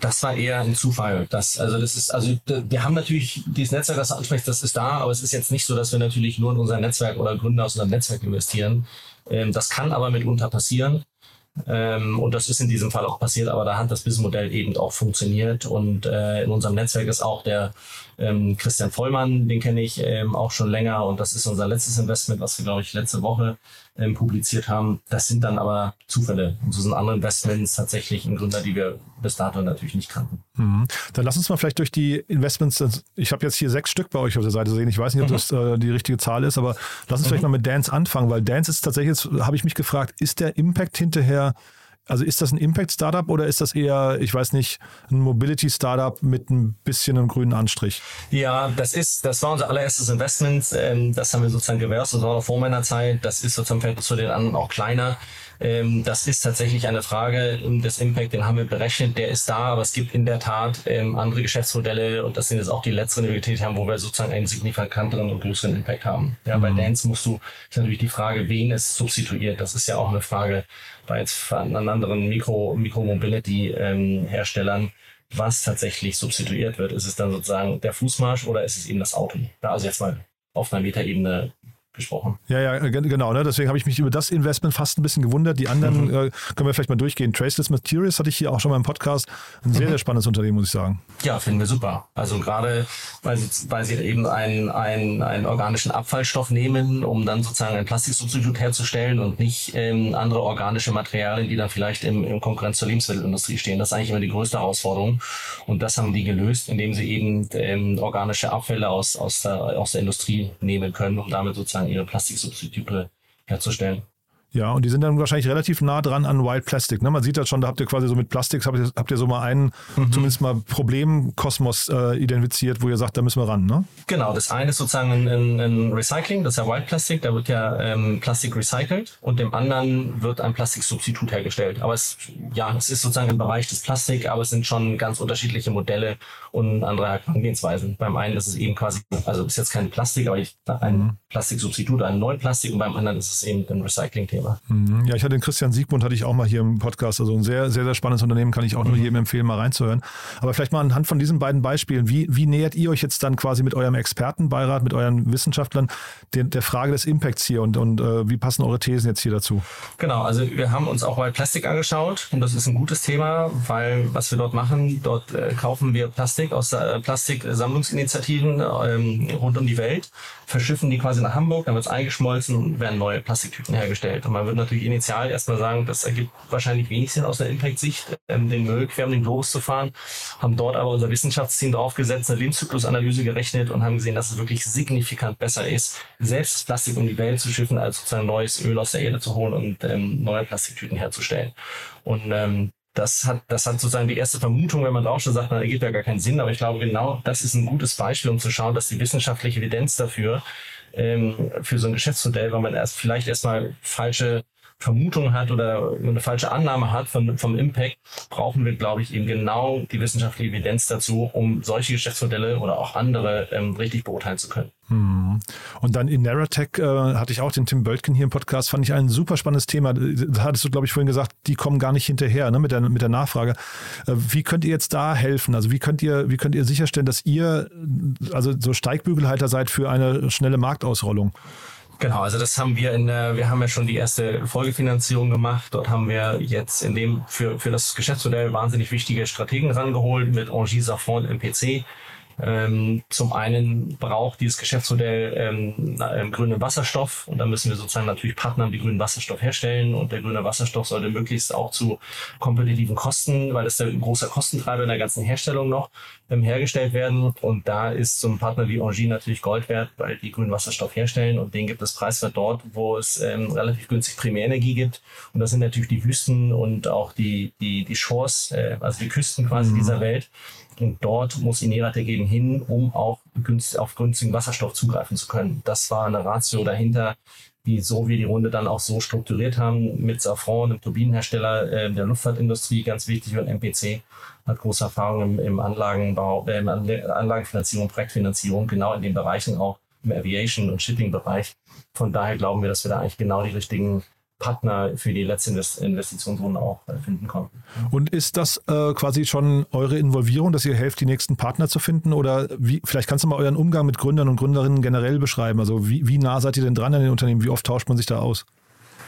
Das war eher ein Zufall. Das, also das ist, also wir haben natürlich dieses Netzwerk, das anspricht, das ist da, aber es ist jetzt nicht so, dass wir natürlich nur in unser Netzwerk oder Gründer aus unserem Netzwerk investieren. Ähm, das kann aber mitunter passieren. Ähm, und das ist in diesem Fall auch passiert, aber da hat das Businessmodell eben auch funktioniert. Und äh, in unserem Netzwerk ist auch der ähm, Christian Vollmann, den kenne ich ähm, auch schon länger und das ist unser letztes Investment, was wir, glaube ich, letzte Woche ähm, publiziert haben. Das sind dann aber Zufälle. Und so sind andere Investments tatsächlich ein Gründer, die wir bis dato natürlich nicht kannten. Mhm. Dann lass uns mal vielleicht durch die Investments, ich habe jetzt hier sechs Stück bei euch auf der Seite sehen. Ich weiß nicht, ob mhm. das äh, die richtige Zahl ist, aber lass uns mhm. vielleicht mal mit Dance anfangen, weil Dance ist tatsächlich, habe ich mich gefragt, ist der Impact hinterher also ist das ein Impact-Startup oder ist das eher, ich weiß nicht, ein Mobility-Startup mit ein bisschen einem grünen Anstrich? Ja, das ist, das war unser allererstes Investment. Ähm, das haben wir sozusagen gewährt, das war noch vor meiner Zeit. Das ist sozusagen zu den anderen auch kleiner. Ähm, das ist tatsächlich eine Frage des Impact, den haben wir berechnet, der ist da, aber es gibt in der Tat ähm, andere Geschäftsmodelle und das sind jetzt auch die letzten, die wir getätigt haben, wo wir sozusagen einen signifikanteren und größeren Impact haben. Ja, mhm. bei Dance musst du, ist natürlich die Frage, wen es substituiert. Das ist ja auch eine Frage bei jetzt anderen Mikro, Mikro-Mobility-Herstellern. Ähm, was tatsächlich substituiert wird. Ist es dann sozusagen der Fußmarsch oder ist es eben das Auto? Ja, also jetzt mal auf einer Metaebene gesprochen. Ja, ja, genau. Ne? Deswegen habe ich mich über das Investment fast ein bisschen gewundert. Die anderen mhm. äh, können wir vielleicht mal durchgehen. Traceless Materials hatte ich hier auch schon mal im Podcast. Ein sehr, mhm. sehr spannendes Unternehmen, muss ich sagen. Ja, finden wir super. Also gerade, weil sie, weil sie eben einen, einen, einen organischen Abfallstoff nehmen, um dann sozusagen ein Plastiksubstitut herzustellen und nicht ähm, andere organische Materialien, die dann vielleicht im, im Konkurrenz zur Lebensmittelindustrie stehen. Das ist eigentlich immer die größte Herausforderung. Und das haben die gelöst, indem sie eben ähm, organische Abfälle aus, aus, der, aus der Industrie nehmen können, um damit sozusagen ihre Plastiksubstitute herzustellen. Ja, und die sind dann wahrscheinlich relativ nah dran an White Plastic. Ne? Man sieht das schon, da habt ihr quasi so mit Plastics, habt ihr, habt ihr so mal einen, mhm. zumindest mal Problemkosmos äh, identifiziert, wo ihr sagt, da müssen wir ran, ne? Genau, das eine ist sozusagen ein, ein, Recycling, das ist ja White Plastic, da wird ja ähm, Plastik recycelt und dem anderen wird ein Plastiksubstitut hergestellt. Aber es, ja, es ist sozusagen im Bereich des Plastik, aber es sind schon ganz unterschiedliche Modelle und andere Herangehensweisen. Beim einen ist es eben quasi, also ist jetzt kein Plastik, aber ich, ein Plastiksubstitut, ein Neuplastik und beim anderen ist es eben ein Recycling-Thema. Mhm. Ja, ich hatte den Christian Siegmund, hatte ich auch mal hier im Podcast. Also ein sehr, sehr, sehr spannendes Unternehmen, kann ich auch nur mhm. jedem empfehlen, mal reinzuhören. Aber vielleicht mal anhand von diesen beiden Beispielen, wie, wie nähert ihr euch jetzt dann quasi mit eurem Expertenbeirat, mit euren Wissenschaftlern der, der Frage des Impacts hier und, und äh, wie passen eure Thesen jetzt hier dazu? Genau, also wir haben uns auch mal Plastik angeschaut und das ist ein gutes Thema, weil was wir dort machen, dort äh, kaufen wir Plastik aus äh, Plastiksammlungsinitiativen ähm, rund um die Welt, verschiffen die quasi nach Hamburg, dann wird es eingeschmolzen und werden neue Plastiktüten hergestellt. Und man wird natürlich initial erstmal sagen, das ergibt wahrscheinlich wenig Sinn aus der Impact-Sicht, ähm, den Müll quer um den Globus zu fahren, haben dort aber unser Wissenschaftsteam draufgesetzt, eine Lebenszyklusanalyse gerechnet und haben gesehen, dass es wirklich signifikant besser ist, selbst Plastik um die Welt zu schiffen, als sozusagen neues Öl aus der Erde zu holen und ähm, neue Plastiktüten herzustellen. Und ähm, das hat, das hat sozusagen die erste Vermutung, wenn man da auch schon sagt, na, ergibt ja gar keinen Sinn. Aber ich glaube, genau das ist ein gutes Beispiel, um zu schauen, dass die wissenschaftliche Evidenz dafür ähm, für so ein Geschäftsmodell, weil man erst vielleicht erstmal falsche Vermutung hat oder eine falsche Annahme hat von, vom Impact, brauchen wir, glaube ich, eben genau die wissenschaftliche Evidenz dazu, um solche Geschäftsmodelle oder auch andere ähm, richtig beurteilen zu können. Hm. Und dann in Narratech äh, hatte ich auch den Tim Böltgen hier im Podcast, fand ich ein super spannendes Thema. Da hattest du, glaube ich, vorhin gesagt, die kommen gar nicht hinterher ne, mit, der, mit der Nachfrage. Äh, wie könnt ihr jetzt da helfen? Also wie könnt ihr, wie könnt ihr sicherstellen, dass ihr also so Steigbügelhalter seid für eine schnelle Marktausrollung? Genau, also das haben wir in der, wir haben ja schon die erste Folgefinanzierung gemacht. Dort haben wir jetzt in dem für, für das Geschäftsmodell wahnsinnig wichtige Strategen rangeholt mit Angie Safran MPC, ähm, zum einen braucht dieses Geschäftsmodell ähm, ähm, grünen Wasserstoff. Und da müssen wir sozusagen natürlich Partner haben, die grünen Wasserstoff herstellen. Und der grüne Wasserstoff sollte möglichst auch zu kompetitiven Kosten, weil das der große Kostentreiber in der ganzen Herstellung noch ähm, hergestellt werden und da ist so ein Partner wie Engie natürlich Gold wert, weil die grünen Wasserstoff herstellen und den gibt es preiswert dort, wo es ähm, relativ günstig Primärenergie gibt und das sind natürlich die Wüsten und auch die die die Shores, äh, also die Küsten quasi mhm. dieser Welt und dort muss Inerate geben hin, um auch günst, auf günstigen Wasserstoff zugreifen zu können. Das war eine Ratio dahinter, die so wir die Runde dann auch so strukturiert haben mit Safran, einem Turbinenhersteller äh, der Luftfahrtindustrie, ganz wichtig und MPC hat große Erfahrung im, im Anlagenbau, äh, Anlagenfinanzierung, Projektfinanzierung, genau in den Bereichen auch im Aviation- und Shipping-Bereich. Von daher glauben wir, dass wir da eigentlich genau die richtigen Partner für die letzte Investitionsrunde auch äh, finden konnten. Und ist das äh, quasi schon eure Involvierung, dass ihr helft, die nächsten Partner zu finden? Oder wie, vielleicht kannst du mal euren Umgang mit Gründern und Gründerinnen generell beschreiben. Also wie, wie nah seid ihr denn dran an den Unternehmen? Wie oft tauscht man sich da aus?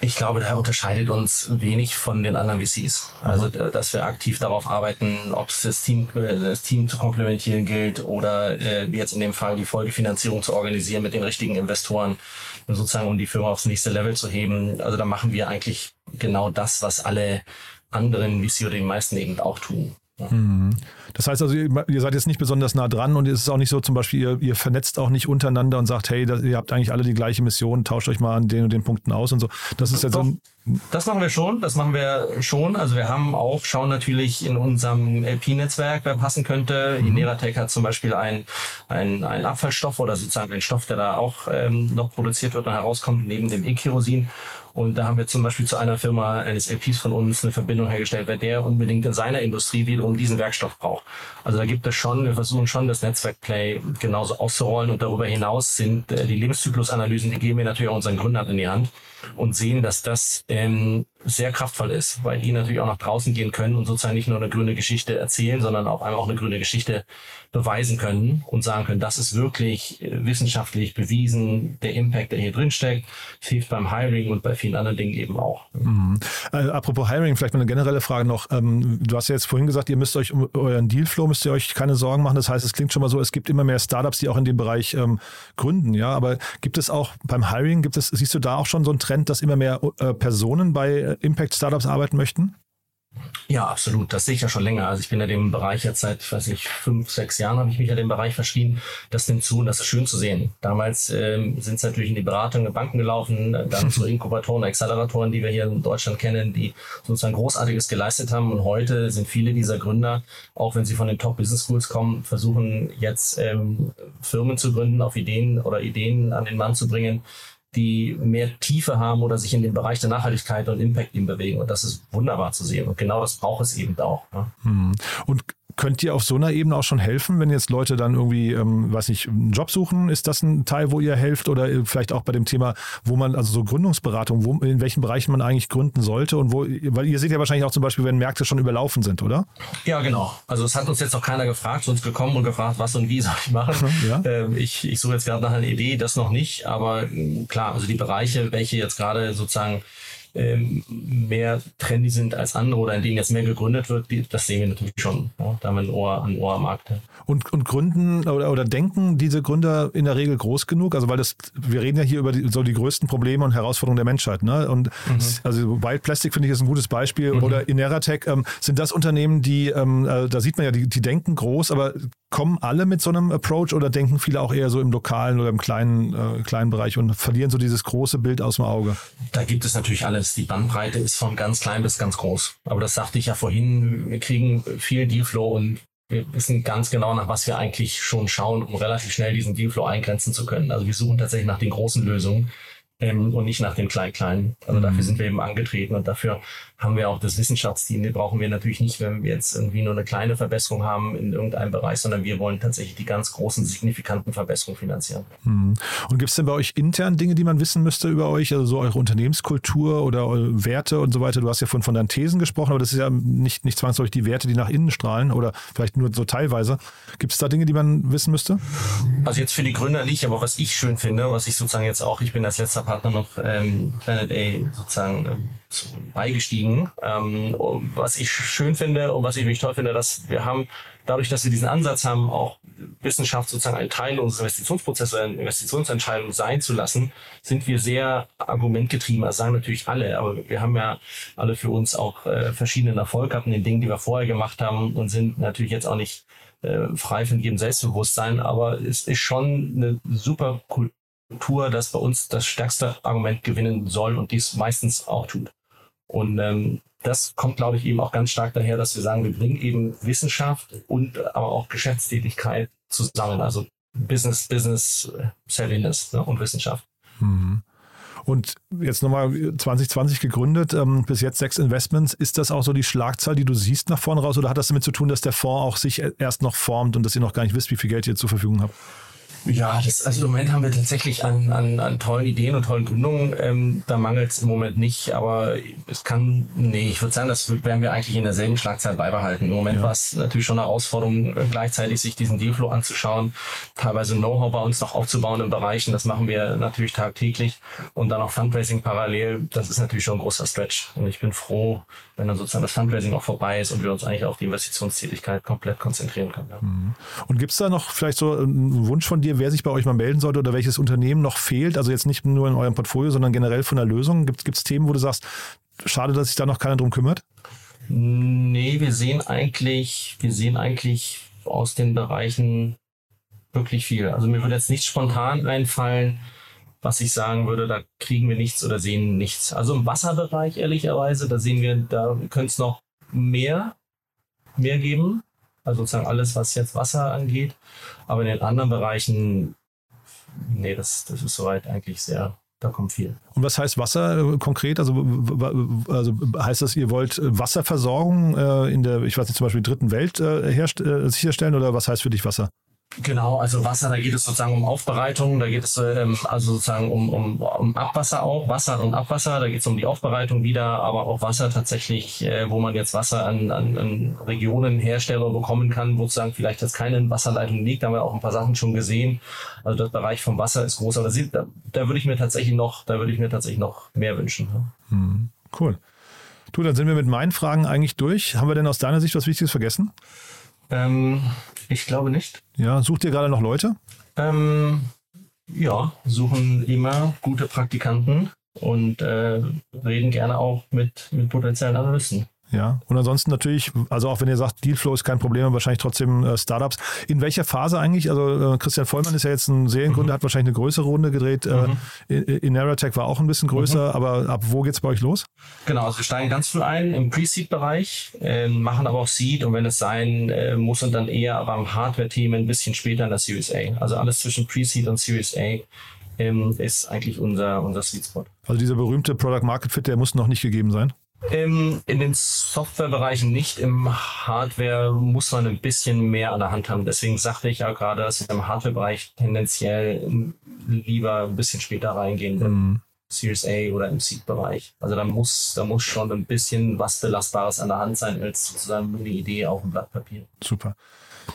Ich glaube, da unterscheidet uns wenig von den anderen VCs. Also, dass wir aktiv darauf arbeiten, ob es das Team, äh, das Team zu komplementieren gilt oder äh, jetzt in dem Fall die Folgefinanzierung zu organisieren mit den richtigen Investoren, sozusagen um die Firma aufs nächste Level zu heben. Also da machen wir eigentlich genau das, was alle anderen VC oder die meisten eben auch tun. Mhm. Das heißt also, ihr seid jetzt nicht besonders nah dran und es ist auch nicht so, zum Beispiel, ihr, ihr vernetzt auch nicht untereinander und sagt, hey, das, ihr habt eigentlich alle die gleiche Mission, tauscht euch mal an den und den Punkten aus und so. Das ist ja so ein das machen wir schon, das machen wir schon. Also wir haben auch, schauen natürlich in unserem LP-Netzwerk, wer passen könnte. Mhm. Ineratec hat zum Beispiel ein, ein, Abfallstoff oder sozusagen ein Stoff, der da auch ähm, noch produziert wird und herauskommt, neben dem E-Kerosin. Und da haben wir zum Beispiel zu einer Firma eines LPs von uns eine Verbindung hergestellt, weil der unbedingt in seiner Industrie wiederum diesen Werkstoff braucht. Also da gibt es schon, wir versuchen schon das Netzwerkplay genauso auszurollen und darüber hinaus sind äh, die Lebenszyklusanalysen, die geben wir natürlich auch unseren Gründern in die Hand und sehen, dass das ähm, sehr kraftvoll ist, weil die natürlich auch nach draußen gehen können und sozusagen nicht nur eine grüne Geschichte erzählen, sondern auch einmal auch eine grüne Geschichte beweisen können und sagen können, das ist wirklich äh, wissenschaftlich bewiesen, der Impact, der hier drin steckt, hilft beim Hiring und bei vielen anderen Dingen eben auch. Mhm. Äh, apropos Hiring, vielleicht mal eine generelle Frage noch. Ähm, du hast ja jetzt vorhin gesagt, ihr müsst euch um euren Dealflow müsst ihr euch keine Sorgen machen. Das heißt, es klingt schon mal so, es gibt immer mehr Startups, die auch in dem Bereich ähm, gründen, ja. Aber gibt es auch beim Hiring, gibt es, siehst du da auch schon so einen Trend, dass immer mehr äh, Personen bei äh, Impact Startups arbeiten möchten? Ja, absolut. Das sehe ich ja schon länger. Also ich bin ja dem Bereich jetzt seit, weiß nicht, fünf, sechs Jahren habe ich mich ja dem Bereich verschrieben. Das nimmt zu und das ist schön zu sehen. Damals ähm, sind es natürlich in die Beratung in Banken gelaufen, dann zu Inkubatoren, Acceleratoren, die wir hier in Deutschland kennen, die sozusagen Großartiges geleistet haben. Und heute sind viele dieser Gründer, auch wenn sie von den Top Business Schools kommen, versuchen jetzt ähm, Firmen zu gründen, auf Ideen oder Ideen an den Mann zu bringen, die mehr Tiefe haben oder sich in den Bereich der Nachhaltigkeit und Impact eben bewegen. Und das ist wunderbar zu sehen. Und genau das braucht es eben auch. Ne? Hm. Und könnt ihr auf so einer Ebene auch schon helfen, wenn jetzt Leute dann irgendwie, ähm, weiß nicht, einen Job suchen? Ist das ein Teil, wo ihr helft? Oder vielleicht auch bei dem Thema, wo man, also so Gründungsberatung, wo, in welchen Bereichen man eigentlich gründen sollte und wo, weil ihr seht ja wahrscheinlich auch zum Beispiel, wenn Märkte schon überlaufen sind, oder? Ja, genau. Also es hat uns jetzt noch keiner gefragt, zu uns gekommen und gefragt, was und wie soll ich machen. Ja. Ähm, ich, ich suche jetzt gerade nach einer Idee, das noch nicht, aber ähm, klar, also die Bereiche, welche jetzt gerade sozusagen ähm, mehr trendy sind als andere oder in denen jetzt mehr gegründet wird, das sehen wir natürlich schon. Ja? Da haben wir ein Ohr, ein Ohr am Markt. Und, und gründen oder, oder denken diese Gründer in der Regel groß genug? Also weil das, wir reden ja hier über die, so die größten Probleme und Herausforderungen der Menschheit. Ne? Und mhm. also Wild Plastic finde ich ist ein gutes Beispiel. Mhm. Oder Ineratech ähm, sind das Unternehmen, die, ähm, äh, da sieht man ja, die, die denken groß, aber kommen alle mit so einem Approach oder denken viele auch eher so im lokalen oder im kleinen, äh, kleinen Bereich und verlieren so dieses große Bild aus dem Auge? Da gibt es natürlich alles. Die Bandbreite ist von ganz klein bis ganz groß. Aber das sagte ich ja vorhin, wir kriegen viel Dealflow und wir wissen ganz genau, nach was wir eigentlich schon schauen, um relativ schnell diesen Dealflow eingrenzen zu können. Also wir suchen tatsächlich nach den großen Lösungen ähm, und nicht nach den Klein-Kleinen. Also mhm. dafür sind wir eben angetreten und dafür haben wir auch das Wissenschaftsteam. Die brauchen wir natürlich nicht, wenn wir jetzt irgendwie nur eine kleine Verbesserung haben in irgendeinem Bereich, sondern wir wollen tatsächlich die ganz großen, signifikanten Verbesserungen finanzieren. Mhm. Und gibt es denn bei euch intern Dinge, die man wissen müsste über euch, also so eure Unternehmenskultur oder eure Werte und so weiter? Du hast ja von, von deinen Thesen gesprochen, aber das ist ja nicht, nicht zwangsläufig die Werte, die nach innen strahlen oder vielleicht nur so teilweise. Gibt es da Dinge, die man wissen müsste? Also jetzt für die Gründer nicht, aber was ich schön finde, was ich sozusagen jetzt auch, ich bin als letzter Partner noch ähm, Planet A sozusagen ähm, beigestiegen. Ähm, was ich schön finde und was ich wirklich toll finde, dass wir haben, dadurch, dass wir diesen Ansatz haben, auch Wissenschaft sozusagen ein Teil unseres Investitionsprozesses, eine Investitionsentscheidung sein zu lassen, sind wir sehr argumentgetrieben. Das sagen natürlich alle, aber wir haben ja alle für uns auch äh, verschiedenen Erfolg gehabt in den Dingen, die wir vorher gemacht haben und sind natürlich jetzt auch nicht äh, frei von jedem Selbstbewusstsein, aber es ist schon eine super Kultur Kultur, das bei uns das stärkste Argument gewinnen soll und dies meistens auch tut. Und ähm, das kommt, glaube ich, eben auch ganz stark daher, dass wir sagen, wir bringen eben Wissenschaft und aber auch Geschäftstätigkeit zusammen. Also Business, Business, Savviness ne, und Wissenschaft. Mhm. Und jetzt nochmal 2020 gegründet, ähm, bis jetzt sechs Investments. Ist das auch so die Schlagzahl, die du siehst nach vorne raus? Oder hat das damit zu tun, dass der Fonds auch sich erst noch formt und dass ihr noch gar nicht wisst, wie viel Geld ihr zur Verfügung habt? Ja, das, also im Moment haben wir tatsächlich an, an, an tollen Ideen und tollen Gründungen. Ähm, da mangelt es im Moment nicht, aber es kann, nee, ich würde sagen, das werden wir eigentlich in derselben Schlagzeit beibehalten. Im Moment ja. war es natürlich schon eine Herausforderung, äh, gleichzeitig sich diesen Dealflow anzuschauen, teilweise Know-how bei uns noch aufzubauen in Bereichen. Das machen wir natürlich tagtäglich und dann auch Fundraising parallel. Das ist natürlich schon ein großer Stretch. Und ich bin froh, wenn dann sozusagen das Fundraising auch vorbei ist und wir uns eigentlich auf die Investitionstätigkeit komplett konzentrieren können. Ja. Mhm. Und gibt es da noch vielleicht so einen Wunsch von dir? Wer sich bei euch mal melden sollte oder welches Unternehmen noch fehlt? Also jetzt nicht nur in eurem Portfolio, sondern generell von der Lösung. Gibt es Themen, wo du sagst, schade, dass sich da noch keiner drum kümmert? Nee, wir sehen eigentlich, wir sehen eigentlich aus den Bereichen wirklich viel. Also mir würde jetzt nicht spontan einfallen, was ich sagen würde, da kriegen wir nichts oder sehen nichts. Also im Wasserbereich, ehrlicherweise, da sehen wir, da könnte es noch mehr, mehr geben. Also sozusagen alles, was jetzt Wasser angeht. Aber in den anderen Bereichen, nee, das, das ist soweit eigentlich sehr, da kommt viel. Und was heißt Wasser äh, konkret? Also, also heißt das, ihr wollt Wasserversorgung äh, in der, ich weiß nicht, zum Beispiel dritten Welt herst- sicherstellen oder was heißt für dich Wasser? Genau, also Wasser, da geht es sozusagen um Aufbereitung, da geht es ähm, also sozusagen um, um, um Abwasser auch, Wasser und Abwasser, da geht es um die Aufbereitung wieder, aber auch Wasser tatsächlich, äh, wo man jetzt Wasser an, an, an Regionen, Hersteller bekommen kann, wo sozusagen vielleicht jetzt keine Wasserleitung liegt, da haben wir auch ein paar Sachen schon gesehen. Also das Bereich vom Wasser ist groß, aber da, da würde ich mir tatsächlich noch, da würde ich mir tatsächlich noch mehr wünschen. Ja. Mhm, cool. Du, dann sind wir mit meinen Fragen eigentlich durch. Haben wir denn aus deiner Sicht was Wichtiges vergessen? Ähm, ich glaube nicht. Ja, sucht ihr gerade noch Leute? Ähm, ja, suchen immer gute Praktikanten und äh, reden gerne auch mit, mit potenziellen Analysten. Ja, und ansonsten natürlich, also auch wenn ihr sagt, Dealflow ist kein Problem, wahrscheinlich trotzdem äh, Startups. In welcher Phase eigentlich? Also äh, Christian Vollmann ist ja jetzt ein Seriengründer, mhm. hat wahrscheinlich eine größere Runde gedreht. Äh, mhm. Äh, Ineratech war auch ein bisschen größer, mhm. aber ab wo geht es bei euch los? Genau, also wir steigen ganz früh ein im Pre-Seed-Bereich, äh, machen aber auch Seed und wenn es sein äh, muss und dann eher beim Hardware-Team ein bisschen später in der Series A. Also alles zwischen Pre-Seed und Series A ähm, ist eigentlich unser, unser Sweet Spot. Also dieser berühmte Product Market Fit, der muss noch nicht gegeben sein? Im, in den Softwarebereichen nicht. Im Hardware muss man ein bisschen mehr an der Hand haben. Deswegen sagte ich ja gerade, dass wir im Hardware-Bereich tendenziell lieber ein bisschen später reingehen. Mhm. Series A oder im Seed-Bereich. Also da muss, da muss schon ein bisschen was Belastbares an der Hand sein, als sozusagen eine Idee auf dem Blatt Papier. Super.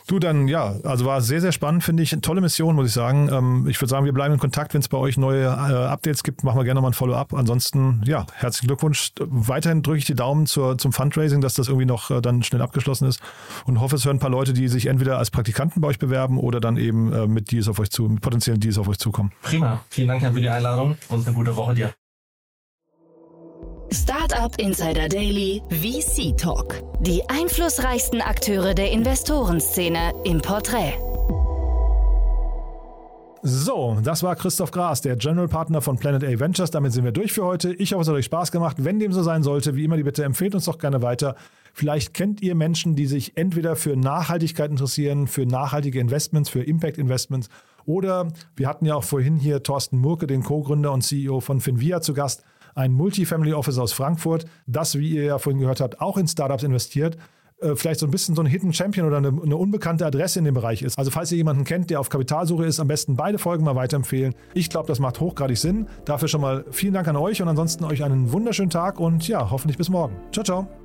Du, dann ja, also war sehr, sehr spannend, finde ich. Tolle Mission, muss ich sagen. Ähm, ich würde sagen, wir bleiben in Kontakt. Wenn es bei euch neue äh, Updates gibt, machen wir gerne mal ein Follow-up. Ansonsten, ja, herzlichen Glückwunsch. Weiterhin drücke ich die Daumen zur, zum Fundraising, dass das irgendwie noch äh, dann schnell abgeschlossen ist und hoffe, es hören ein paar Leute, die sich entweder als Praktikanten bei euch bewerben oder dann eben äh, mit Deals auf euch zu, mit potenziellen Deals auf euch zukommen. Prima. Vielen Dank für die Einladung und eine gute Woche dir. Startup Insider Daily VC Talk. Die einflussreichsten Akteure der Investorenszene im Porträt. So, das war Christoph Gras, der General Partner von Planet A Ventures. Damit sind wir durch für heute. Ich hoffe, es hat euch Spaß gemacht. Wenn dem so sein sollte, wie immer die Bitte, empfehlt uns doch gerne weiter. Vielleicht kennt ihr Menschen, die sich entweder für Nachhaltigkeit interessieren, für nachhaltige Investments, für Impact Investments oder wir hatten ja auch vorhin hier Thorsten Murke, den Co-Gründer und CEO von Finvia zu Gast ein Multifamily Office aus Frankfurt, das, wie ihr ja vorhin gehört habt, auch in Startups investiert äh, vielleicht so ein bisschen so ein Hidden Champion oder eine, eine, unbekannte Adresse in dem Bereich ist. Also falls ihr jemanden kennt, der auf Kapitalsuche ist, am besten beide Folgen mal weiterempfehlen. Ich glaube, das macht hochgradig Sinn. Dafür schon mal vielen Dank an euch und ansonsten euch einen wunderschönen Tag und ja, hoffentlich bis morgen. Ciao, ciao.